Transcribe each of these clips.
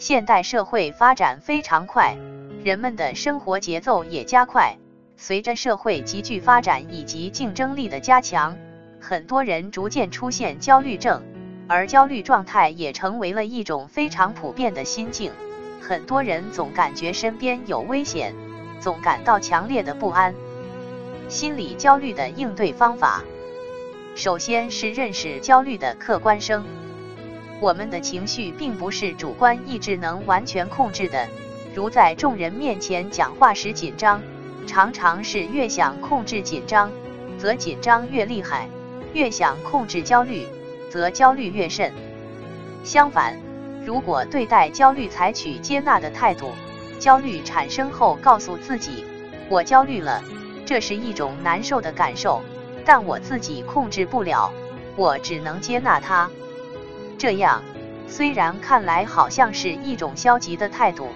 现代社会发展非常快，人们的生活节奏也加快。随着社会急剧发展以及竞争力的加强，很多人逐渐出现焦虑症，而焦虑状态也成为了一种非常普遍的心境。很多人总感觉身边有危险，总感到强烈的不安。心理焦虑的应对方法，首先是认识焦虑的客观生。我们的情绪并不是主观意志能完全控制的，如在众人面前讲话时紧张。常常是越想控制紧张，则紧张越厉害；越想控制焦虑，则焦虑越甚。相反，如果对待焦虑采取接纳的态度，焦虑产生后告诉自己：“我焦虑了，这是一种难受的感受，但我自己控制不了，我只能接纳它。”这样，虽然看来好像是一种消极的态度，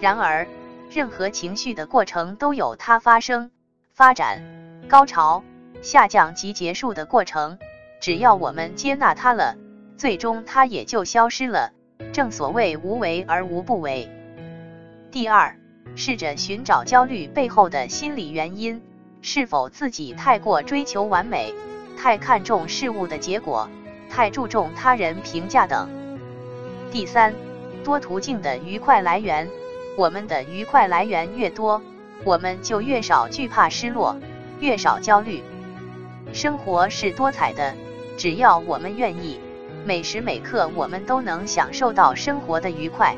然而。任何情绪的过程都有它发生、发展、高潮、下降及结束的过程。只要我们接纳它了，最终它也就消失了。正所谓无为而无不为。第二，试着寻找焦虑背后的心理原因，是否自己太过追求完美，太看重事物的结果，太注重他人评价等。第三，多途径的愉快来源。我们的愉快来源越多，我们就越少惧怕失落，越少焦虑。生活是多彩的，只要我们愿意，每时每刻我们都能享受到生活的愉快。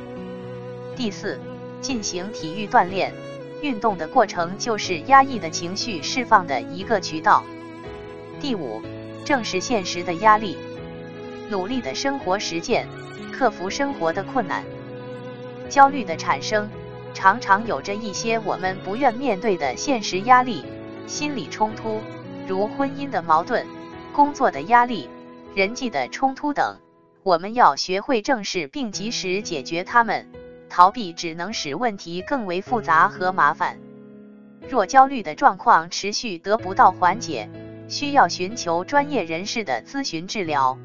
第四，进行体育锻炼，运动的过程就是压抑的情绪释放的一个渠道。第五，正视现实的压力，努力的生活实践，克服生活的困难。焦虑的产生，常常有着一些我们不愿面对的现实压力、心理冲突，如婚姻的矛盾、工作的压力、人际的冲突等。我们要学会正视并及时解决它们，逃避只能使问题更为复杂和麻烦。若焦虑的状况持续得不到缓解，需要寻求专业人士的咨询治疗。